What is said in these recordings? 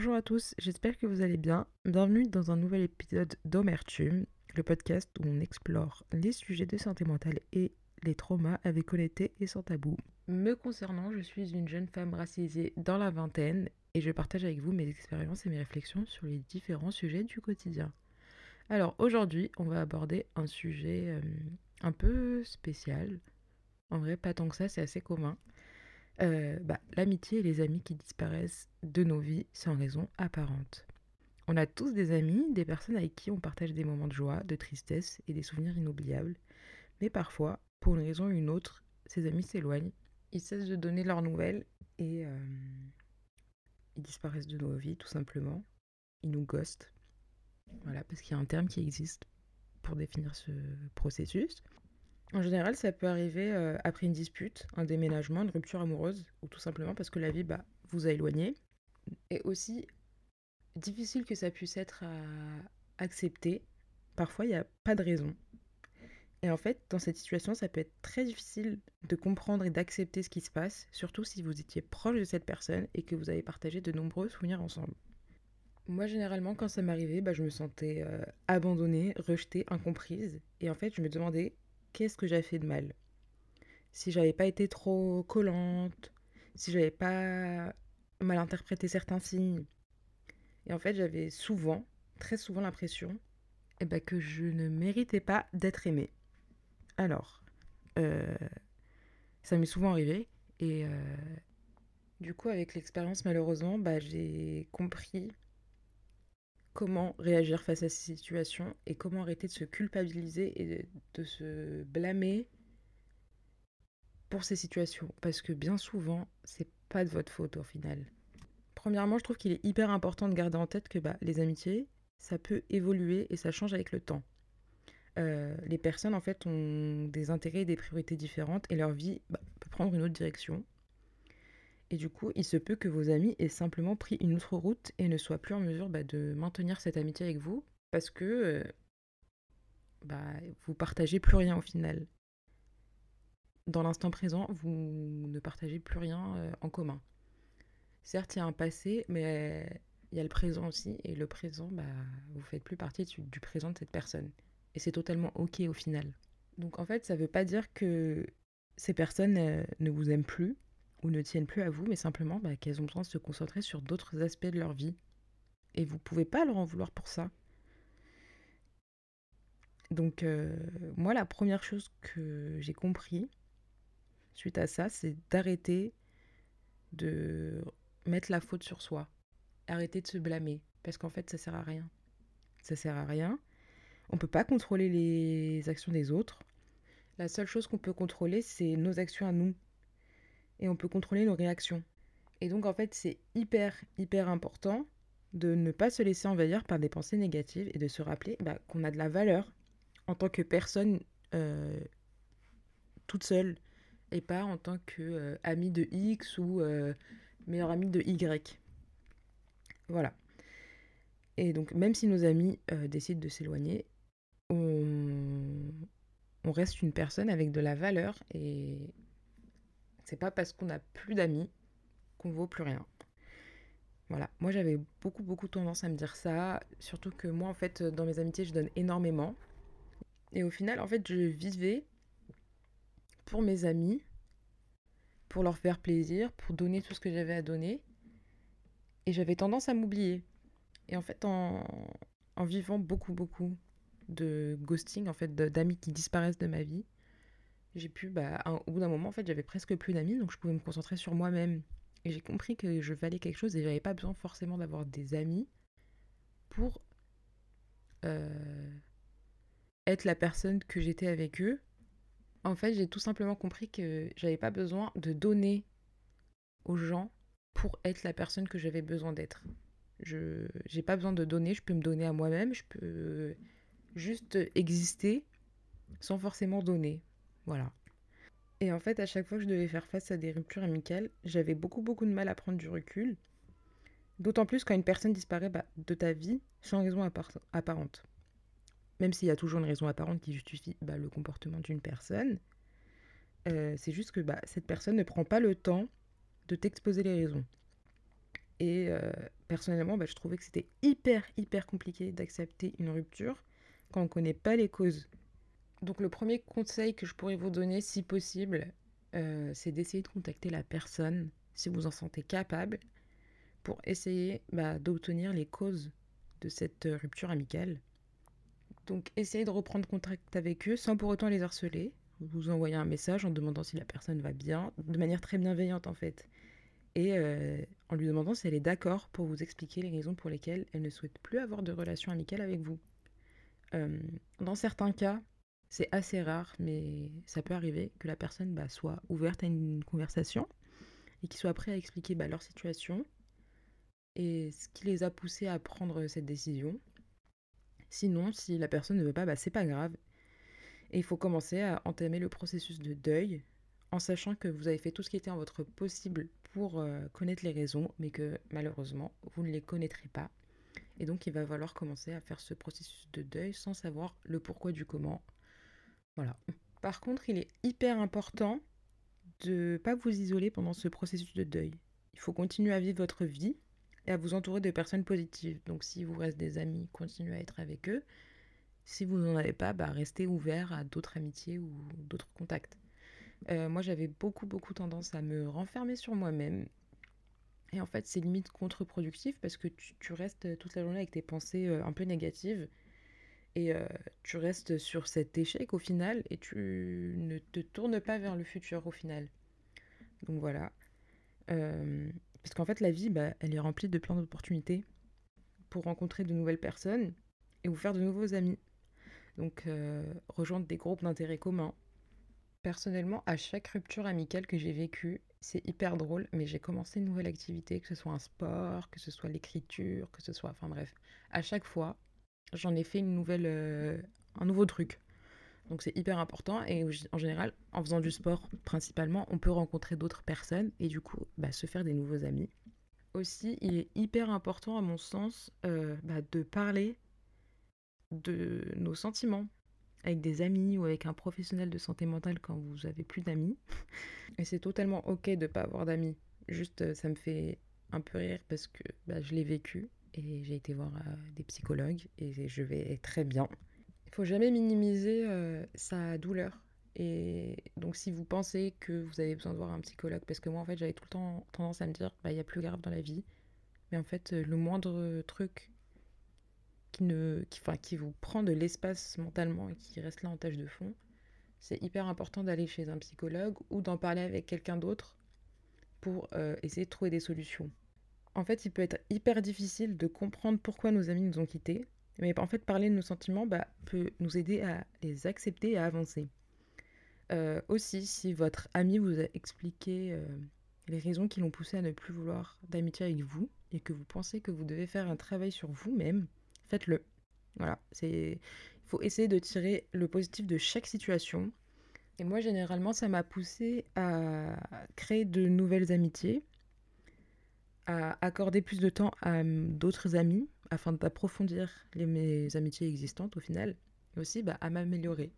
Bonjour à tous, j'espère que vous allez bien. Bienvenue dans un nouvel épisode d'Omertume, le podcast où on explore les sujets de santé mentale et les traumas avec honnêteté et sans tabou. Me concernant, je suis une jeune femme racisée dans la vingtaine et je partage avec vous mes expériences et mes réflexions sur les différents sujets du quotidien. Alors aujourd'hui, on va aborder un sujet euh, un peu spécial. En vrai, pas tant que ça, c'est assez commun. Euh, bah, l'amitié et les amis qui disparaissent de nos vies sans raison apparente. On a tous des amis, des personnes avec qui on partage des moments de joie, de tristesse et des souvenirs inoubliables. Mais parfois, pour une raison ou une autre, ces amis s'éloignent, ils cessent de donner leurs nouvelles et euh, ils disparaissent de nos vies tout simplement. Ils nous ghostent. Voilà, parce qu'il y a un terme qui existe pour définir ce processus. En général, ça peut arriver euh, après une dispute, un déménagement, une rupture amoureuse, ou tout simplement parce que la vie bah, vous a éloigné. Et aussi, difficile que ça puisse être à accepter, parfois il n'y a pas de raison. Et en fait, dans cette situation, ça peut être très difficile de comprendre et d'accepter ce qui se passe, surtout si vous étiez proche de cette personne et que vous avez partagé de nombreux souvenirs ensemble. Moi, généralement, quand ça m'arrivait, bah, je me sentais euh, abandonnée, rejetée, incomprise. Et en fait, je me demandais qu'est-ce que j'avais fait de mal? Si j'avais pas été trop collante, si j'avais pas mal interprété certains signes. Et en fait, j'avais souvent, très souvent l'impression eh ben, que je ne méritais pas d'être aimée. Alors, euh, ça m'est souvent arrivé. Et euh, du coup, avec l'expérience, malheureusement, bah, j'ai compris comment réagir face à ces situations et comment arrêter de se culpabiliser et de, se blâmer pour ces situations. Parce que bien souvent, c'est pas de votre faute au final. Premièrement, je trouve qu'il est hyper important de garder en tête que bah, les amitiés, ça peut évoluer et ça change avec le temps. Euh, les personnes en fait ont des intérêts et des priorités différentes et leur vie bah, peut prendre une autre direction. Et du coup, il se peut que vos amis aient simplement pris une autre route et ne soient plus en mesure bah, de maintenir cette amitié avec vous parce que euh, bah, vous partagez plus rien au final. Dans l'instant présent, vous ne partagez plus rien euh, en commun. Certes, il y a un passé, mais il y a le présent aussi. Et le présent, bah, vous faites plus partie du, du présent de cette personne. Et c'est totalement OK au final. Donc en fait, ça ne veut pas dire que ces personnes euh, ne vous aiment plus ou ne tiennent plus à vous, mais simplement bah, qu'elles ont besoin de se concentrer sur d'autres aspects de leur vie. Et vous pouvez pas leur en vouloir pour ça. Donc euh, moi, la première chose que j'ai compris suite à ça, c'est d'arrêter de mettre la faute sur soi. Arrêter de se blâmer. Parce qu'en fait, ça sert à rien. Ça sert à rien. On peut pas contrôler les actions des autres. La seule chose qu'on peut contrôler, c'est nos actions à nous et on peut contrôler nos réactions. Et donc en fait c'est hyper hyper important de ne pas se laisser envahir par des pensées négatives et de se rappeler bah, qu'on a de la valeur en tant que personne euh, toute seule et pas en tant que euh, de X ou euh, meilleur ami de Y. Voilà. Et donc même si nos amis décident de s'éloigner, on... on reste une personne avec de la valeur et c'est pas parce qu'on n'a plus d'amis qu'on vaut plus rien. Voilà, moi j'avais beaucoup beaucoup tendance à me dire ça, surtout que moi en fait dans mes amitiés je donne énormément. Et au final en fait je vivais pour mes amis, pour leur faire plaisir, pour donner tout ce que j'avais à donner. Et j'avais tendance à m'oublier. Et en fait en, en vivant beaucoup beaucoup de ghosting, en fait d'amis qui disparaissent de ma vie, j'ai pu, bah, au bout d'un moment, en fait, j'avais presque plus d'amis, donc je pouvais me concentrer sur moi-même. Et j'ai compris que je valais quelque chose et j'avais pas besoin forcément d'avoir des amis pour euh, être la personne que j'étais avec eux. En fait, j'ai tout simplement compris que j'avais pas besoin de donner aux gens pour être la personne que j'avais besoin d'être. Je j'ai pas besoin de donner, je peux me donner à moi-même, je peux juste exister sans forcément donner. Et en fait, à chaque fois que je devais faire face à des ruptures amicales, j'avais beaucoup, beaucoup de mal à prendre du recul. D'autant plus quand une personne disparaît bah, de ta vie sans raison apparente. Même s'il y a toujours une raison apparente qui justifie bah, le comportement d'une personne, euh, c'est juste que bah, cette personne ne prend pas le temps de t'exposer les raisons. Et euh, personnellement, je trouvais que c'était hyper, hyper compliqué d'accepter une rupture quand on ne connaît pas les causes. Donc le premier conseil que je pourrais vous donner, si possible, euh, c'est d'essayer de contacter la personne, si vous en sentez capable, pour essayer bah, d'obtenir les causes de cette euh, rupture amicale. Donc essayez de reprendre contact avec eux sans pour autant les harceler. Vous envoyez un message en demandant si la personne va bien, de manière très bienveillante en fait. Et euh, en lui demandant si elle est d'accord pour vous expliquer les raisons pour lesquelles elle ne souhaite plus avoir de relation amicale avec vous. dans certains cas, c'est assez rare, mais ça peut arriver que la personne bah, soit ouverte à une conversation et qu'il soit prêt à expliquer bah, leur situation et ce qui les a poussés à prendre cette décision. Sinon, si la personne ne veut pas, bah, c'est pas grave. Et il faut commencer à entamer le processus de deuil en sachant que vous avez fait tout ce qui était en votre possible pour euh, connaître les raisons, mais que malheureusement, vous ne les connaîtrez pas. Et donc, il va falloir commencer à faire ce processus de deuil sans savoir le pourquoi du comment, Par contre, il est hyper important de ne pas vous isoler pendant ce processus de deuil. Il faut continuer à vivre votre vie et à vous entourer de personnes positives. Donc si vous restez des amis, continuez à être avec eux. Si vous n'en avez pas, bah, restez ouvert à d'autres amitiés ou d'autres contacts. Euh, moi, j'avais beaucoup, beaucoup tendance à me renfermer sur moi-même. Et en fait, c'est limite contre-productif parce que tu, restes toute la journée avec tes pensées euh, un peu négatives et euh, tu restes sur cet échec au final et tu ne te tournes pas vers le futur au final. Donc voilà. Euh, parce qu'en fait, la vie, bah, elle est remplie de plein d'opportunités pour rencontrer de nouvelles personnes et vous faire de nouveaux amis. Donc euh, rejoindre des groupes d'intérêt communs. Personnellement, à chaque rupture amicale que j'ai vécue, c'est hyper drôle, mais j'ai commencé une nouvelle activité, que ce soit un sport, que ce soit l'écriture, que ce soit... Enfin bref, à chaque fois, j'en ai fait une nouvelle, euh, un nouveau truc. Donc c'est hyper important et en général, en faisant du sport principalement, on peut rencontrer d'autres personnes et du coup bah, se faire des nouveaux amis. Aussi, il est hyper important à mon sens euh, bah, de parler de nos sentiments avec des amis ou avec un professionnel de santé mentale quand vous avez plus d'amis. Et c'est totalement ok de pas avoir d'amis. Juste, euh, ça me fait un peu rire parce que bah, je l'ai vécu et j'ai été voir euh, des psychologues et je vais très bien. Il faut jamais minimiser euh, sa douleur. Et donc si vous pensez que vous avez besoin de voir un psychologue, parce que moi en fait j'avais tout le temps tendance à me dire, bah il y a plus grave dans la vie. Mais en fait le moindre truc qui, ne, qui vous prend de l'espace mentalement et qui reste là en tâche de fond, c'est hyper important d'aller chez un psychologue ou d'en parler avec quelqu'un d'autre pour euh, essayer de trouver des solutions. En fait, il peut être hyper difficile de comprendre pourquoi nos amis nous ont quittés, mais en fait, parler de nos sentiments bah, peut nous aider à les accepter et à avancer. Euh, aussi, si votre ami vous a expliqué euh, les raisons qui l'ont poussé à ne plus vouloir d'amitié avec vous et que vous pensez que vous devez faire un travail sur vous-même, faites-le. Voilà, c'est il faut essayer de tirer le positif de chaque situation. Et moi, généralement, ça m'a poussé à créer de nouvelles amitiés accorder plus de temps à d'autres amis afin d'approfondir mes amitiés existantes au final, et aussi bah, à m'améliorer.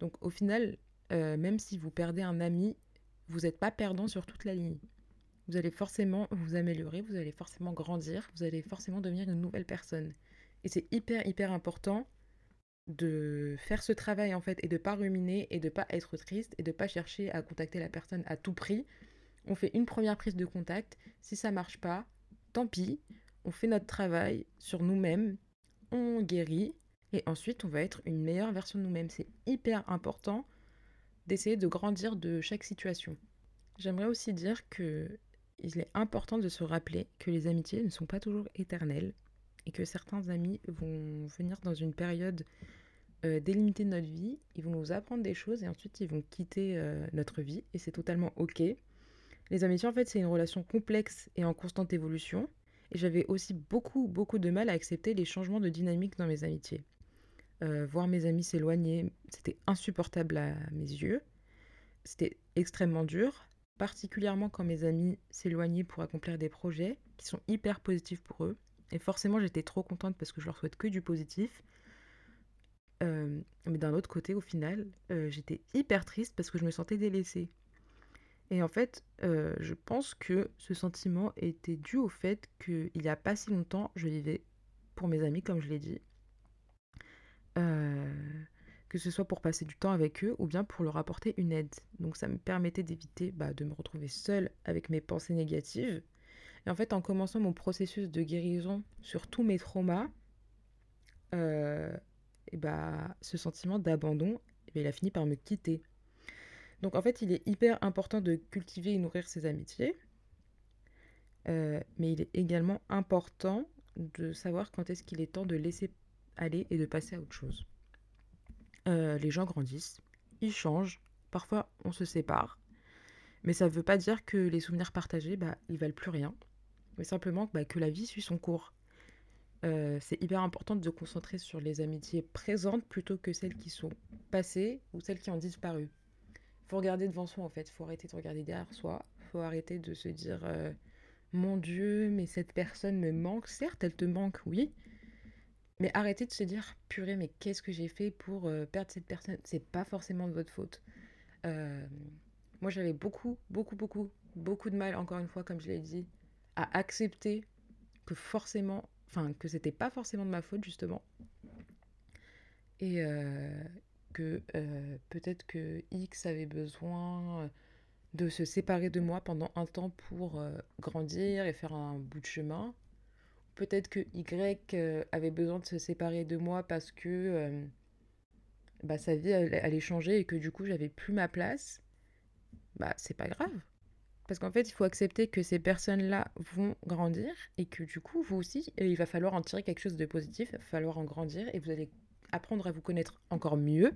Donc au final, euh, même si vous perdez un ami, vous n'êtes pas perdant sur toute la ligne. Vous allez forcément vous améliorer, vous allez forcément grandir, vous allez forcément devenir une nouvelle personne. Et c'est hyper hyper important de faire ce travail en fait et de pas ruminer et de pas être triste et de pas chercher à contacter la personne à tout prix on fait une première prise de contact. Si ça marche pas, tant pis. On fait notre travail sur nous-mêmes, on guérit et ensuite on va être une meilleure version de nous-mêmes. C'est hyper important d'essayer de grandir de chaque situation. J'aimerais aussi dire que il est important de se rappeler que les amitiés ne sont pas toujours éternelles et que certains amis vont venir dans une période euh, délimitée de notre vie, ils vont nous apprendre des choses et ensuite ils vont quitter euh, notre vie et c'est totalement ok. Les amitiés, en fait, c'est une relation complexe et en constante évolution. Et j'avais aussi beaucoup, beaucoup de mal à accepter les changements de dynamique dans mes amitiés. Euh, voir mes amis s'éloigner, c'était insupportable à mes yeux. C'était extrêmement dur, particulièrement quand mes amis s'éloignaient pour accomplir des projets qui sont hyper positifs pour eux. Et forcément, j'étais trop contente parce que je leur souhaite que du positif. Euh, mais d'un autre côté, au final, euh, j'étais hyper triste parce que je me sentais délaissée. Et en fait, euh, je pense que ce sentiment était dû au fait qu'il n'y a pas si longtemps, je vivais pour mes amis, comme je l'ai dit. Euh, que ce soit pour passer du temps avec eux ou bien pour leur apporter une aide. Donc ça me permettait d'éviter bah, de me retrouver seule avec mes pensées négatives. Et en fait, en commençant mon processus de guérison sur tous mes traumas, euh, bah, ce sentiment d'abandon, eh il a fini par me quitter. Donc en fait, il est hyper important de cultiver et nourrir ses amitiés. Euh, mais il est également important de savoir quand est-ce qu'il est temps de laisser aller et de passer à autre chose. Euh, les gens grandissent, ils changent, parfois on se sépare, mais ça ne veut pas dire que les souvenirs partagés, bah, ils valent plus rien, mais simplement bah, que la vie suit son cours. Euh, c'est hyper important de se concentrer sur les amitiés présentes plutôt que celles qui sont passées ou celles qui ont disparu. Faut regarder devant soi en fait, faut arrêter de regarder derrière soi, faut arrêter de se dire euh, mon Dieu, mais cette personne me manque. Certes, elle te manque, oui, mais arrêtez de se dire purée, mais qu'est-ce que j'ai fait pour euh, perdre cette personne? C'est pas forcément de votre faute. moi, j'avais beaucoup, beaucoup, beaucoup, beaucoup de mal, encore une fois, comme je l'ai dit, à accepter que forcément enfin que c'était pas forcément de ma faute justement. Et euh, que euh, peut-être que X avait besoin euh, de se séparer de moi pendant un temps pour grandir et faire un bout de chemin. Peut-être que Y avait besoin de se séparer de moi parce que bah, sa vie allait changer et que du coup j'avais plus ma place. Bah c'est pas grave. Parce qu'en fait, il faut accepter que ces personnes-là vont grandir et que du coup, vous aussi, il va falloir en tirer quelque chose de positif, il va falloir en grandir et vous allez apprendre à vous connaître encore mieux.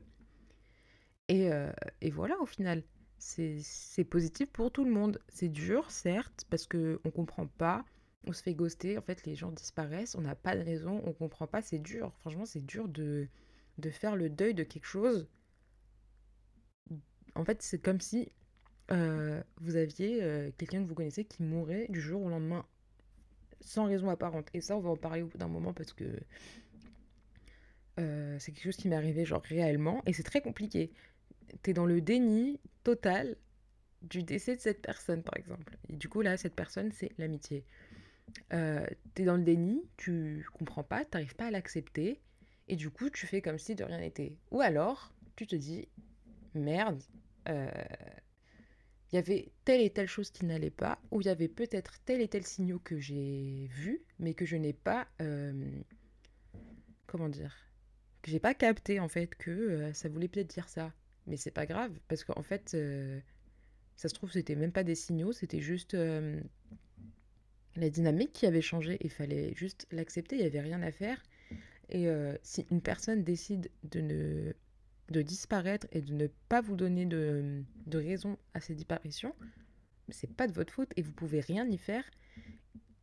Et, euh, et voilà, au final, c'est positif pour tout le monde. C'est dur, certes, parce qu'on ne comprend pas, on se fait ghoster, en fait, les gens disparaissent, on n'a pas de raison, on ne comprend pas, c'est dur. Franchement, c'est dur de, de faire le deuil de quelque chose. En fait, c'est comme si euh, vous aviez euh, quelqu'un que vous connaissez qui mourait du jour au lendemain, sans raison apparente. Et ça, on va en parler au bout d'un moment parce que euh, c'est quelque chose qui m'est arrivé genre réellement et c'est très compliqué. T'es dans le déni total du décès de cette personne, par exemple. Et du coup, là, cette personne, c'est l'amitié. T'es dans le déni, tu comprends pas, t'arrives pas à l'accepter, et du coup, tu fais comme si de rien n'était. Ou alors, tu te dis, merde, il y avait telle et telle chose qui n'allait pas, ou il y avait peut-être tel et tel signaux que j'ai vus, mais que je n'ai pas, euh, comment dire, que j'ai pas capté en fait que euh, ça voulait peut-être dire ça. Mais c'est pas grave, parce qu'en fait, euh, ça se trouve, c'était même pas des signaux, c'était juste la dynamique qui avait changé, il fallait juste l'accepter, il n'y avait rien à faire. Et si une personne décide de ne de disparaître et de ne pas vous donner de, raison à ces disparitions, c'est pas de votre faute et vous pouvez rien y faire.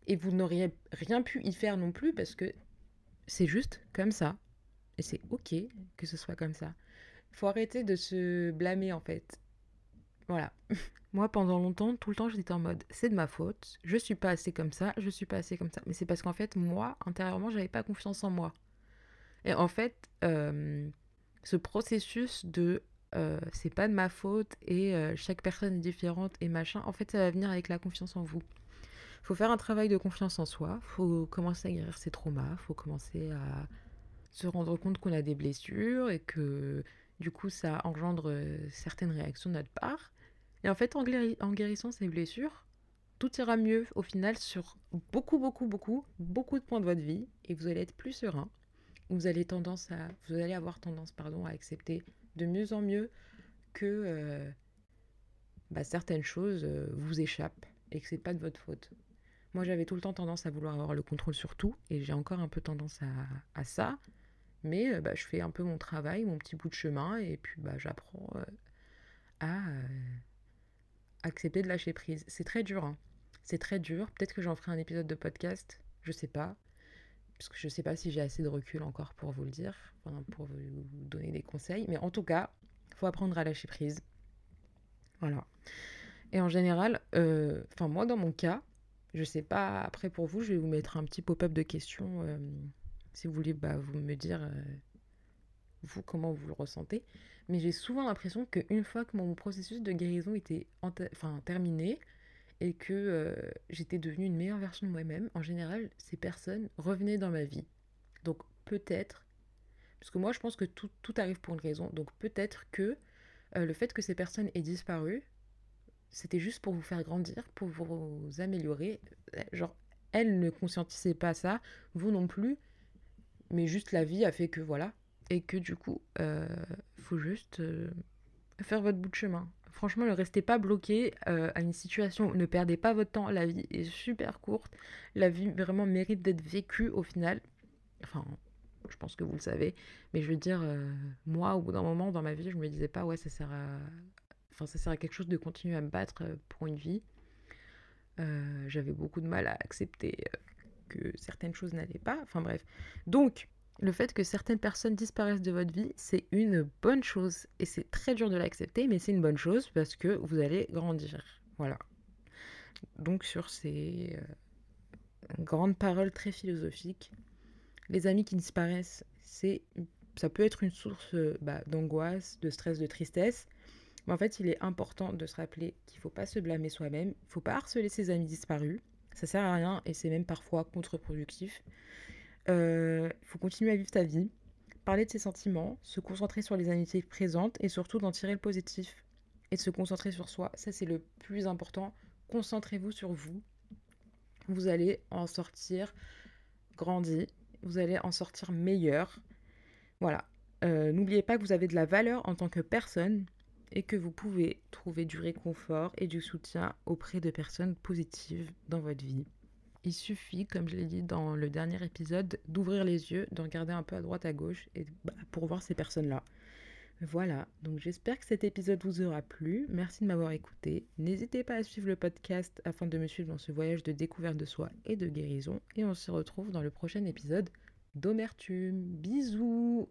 Et vous n'auriez rien pu y faire non plus parce que c'est juste comme ça. Et c'est ok que ce soit comme ça. Faut arrêter de se blâmer en fait. Voilà. Moi, pendant longtemps, tout le temps, j'étais en mode c'est de ma faute, je suis pas assez comme ça, je suis pas assez comme ça. Mais c'est parce qu'en fait, moi, intérieurement, j'avais pas confiance en moi. Et en fait, euh, ce processus de euh, c'est pas de ma faute et euh, chaque personne est différente et machin, en fait, ça va venir avec la confiance en vous. Faut faire un travail de confiance en soi, faut commencer à guérir ses traumas, faut commencer à se rendre compte qu'on a des blessures et que du coup ça engendre euh, certaines réactions de notre part. Et en fait, en, guérissant ces blessures, tout ira mieux au final sur beaucoup, beaucoup, beaucoup, beaucoup de points de votre vie et vous allez être plus serein vous allez tendance à, vous allez avoir tendance pardon, à accepter de mieux en mieux que euh, bah, certaines choses euh, vous échappent et que c'est pas de votre faute. Moi, j'avais tout le temps tendance à vouloir avoir le contrôle sur tout et j'ai encore un peu tendance à, ça. Mais euh, bah, je fais un peu mon travail, mon petit bout de chemin et puis bah, j'apprends à accepter de lâcher prise. C'est très dur. Hein. C'est très dur. Peut-être que j'en ferai un épisode de podcast. Je sais pas parce que je sais pas si j'ai assez de recul encore pour vous le dire, pour vous donner des conseils, mais en tout cas, faut apprendre à lâcher prise. Voilà. Et en général, euh, enfin moi dans mon cas, je sais pas, après pour vous, je vais vous mettre un petit pop-up de questions, euh, si vous voulez bah, vous me dire, euh, vous, comment vous le ressentez. Mais j'ai souvent l'impression qu'une fois que mon processus de guérison était enfin, terminé et que euh, j'étais devenue une meilleure version de moi-même, en général, ces personnes revenaient dans ma vie. Donc peut-être, parce que moi je pense que tout, arrive pour une raison, donc peut-être que euh, le fait que ces personnes aient disparu, c'était juste pour vous faire grandir, pour vous améliorer. Genre, elles ne conscientisaient pas ça, vous non plus, mais juste la vie a fait que voilà, et que du coup, euh, faut juste euh, faire votre bout de chemin. Franchement, ne restez pas bloqué euh, à une situation, ne perdez pas votre temps, la vie est super courte, la vie vraiment mérite d'être vécue au final. Enfin, je pense que vous le savez, mais je veux dire, euh, moi, au bout d'un moment dans ma vie, je me disais pas, ouais, ça sert à... Ça sert à quelque chose de continuer à me battre pour une vie. J'avais beaucoup de mal à accepter que certaines choses n'allaient pas. Enfin bref. Donc, le fait que certaines personnes disparaissent de votre vie, c'est une bonne chose. Et c'est très dur de l'accepter, mais c'est une bonne chose parce que vous allez grandir. Voilà. Donc sur ces euh, grandes paroles très philosophiques, les amis qui disparaissent, c'est ça peut être une source euh, bah, d'angoisse, de stress, de tristesse. Mais en fait, il est important de se rappeler qu'il ne faut pas se blâmer soi-même, il ne faut pas harceler ses amis disparus. Ça sert à rien et c'est même parfois contre-productif. Il euh, faut continuer à vivre ta vie, parler de ses sentiments, se concentrer sur les amitiés présentes et surtout d'en tirer le positif et de se concentrer sur soi. Ça, c'est le plus important. Concentrez-vous sur vous. Vous allez en sortir grandi, vous allez en sortir meilleur. Voilà. Euh, n'oubliez pas que vous avez de la valeur en tant que personne et que vous pouvez trouver du réconfort et du soutien auprès de personnes positives dans votre vie. Il suffit, comme je l'ai dit dans le dernier épisode, d'ouvrir les yeux, de regarder un peu à droite à gauche et bah, pour voir ces personnes-là. Voilà, donc j'espère que cet épisode vous aura plu. Merci de m'avoir écouté. N'hésitez pas à suivre le podcast afin de me suivre dans ce voyage de découverte de soi et de guérison. Et on se retrouve dans le prochain épisode d'Omertume. Bisous